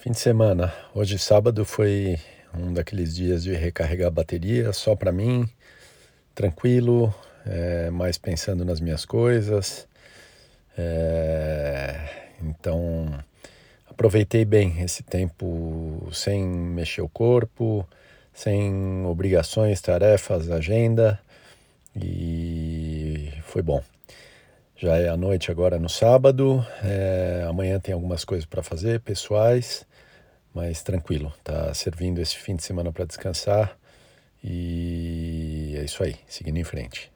Fim de semana. Hoje, sábado, foi um daqueles dias de recarregar a bateria só para mim, tranquilo, é, mais pensando nas minhas coisas. É, então, aproveitei bem esse tempo sem mexer o corpo, sem obrigações, tarefas, agenda e foi bom. Já é a noite agora no sábado. É, amanhã tem algumas coisas para fazer, pessoais, mas tranquilo. Tá servindo esse fim de semana para descansar. E é isso aí, seguindo em frente.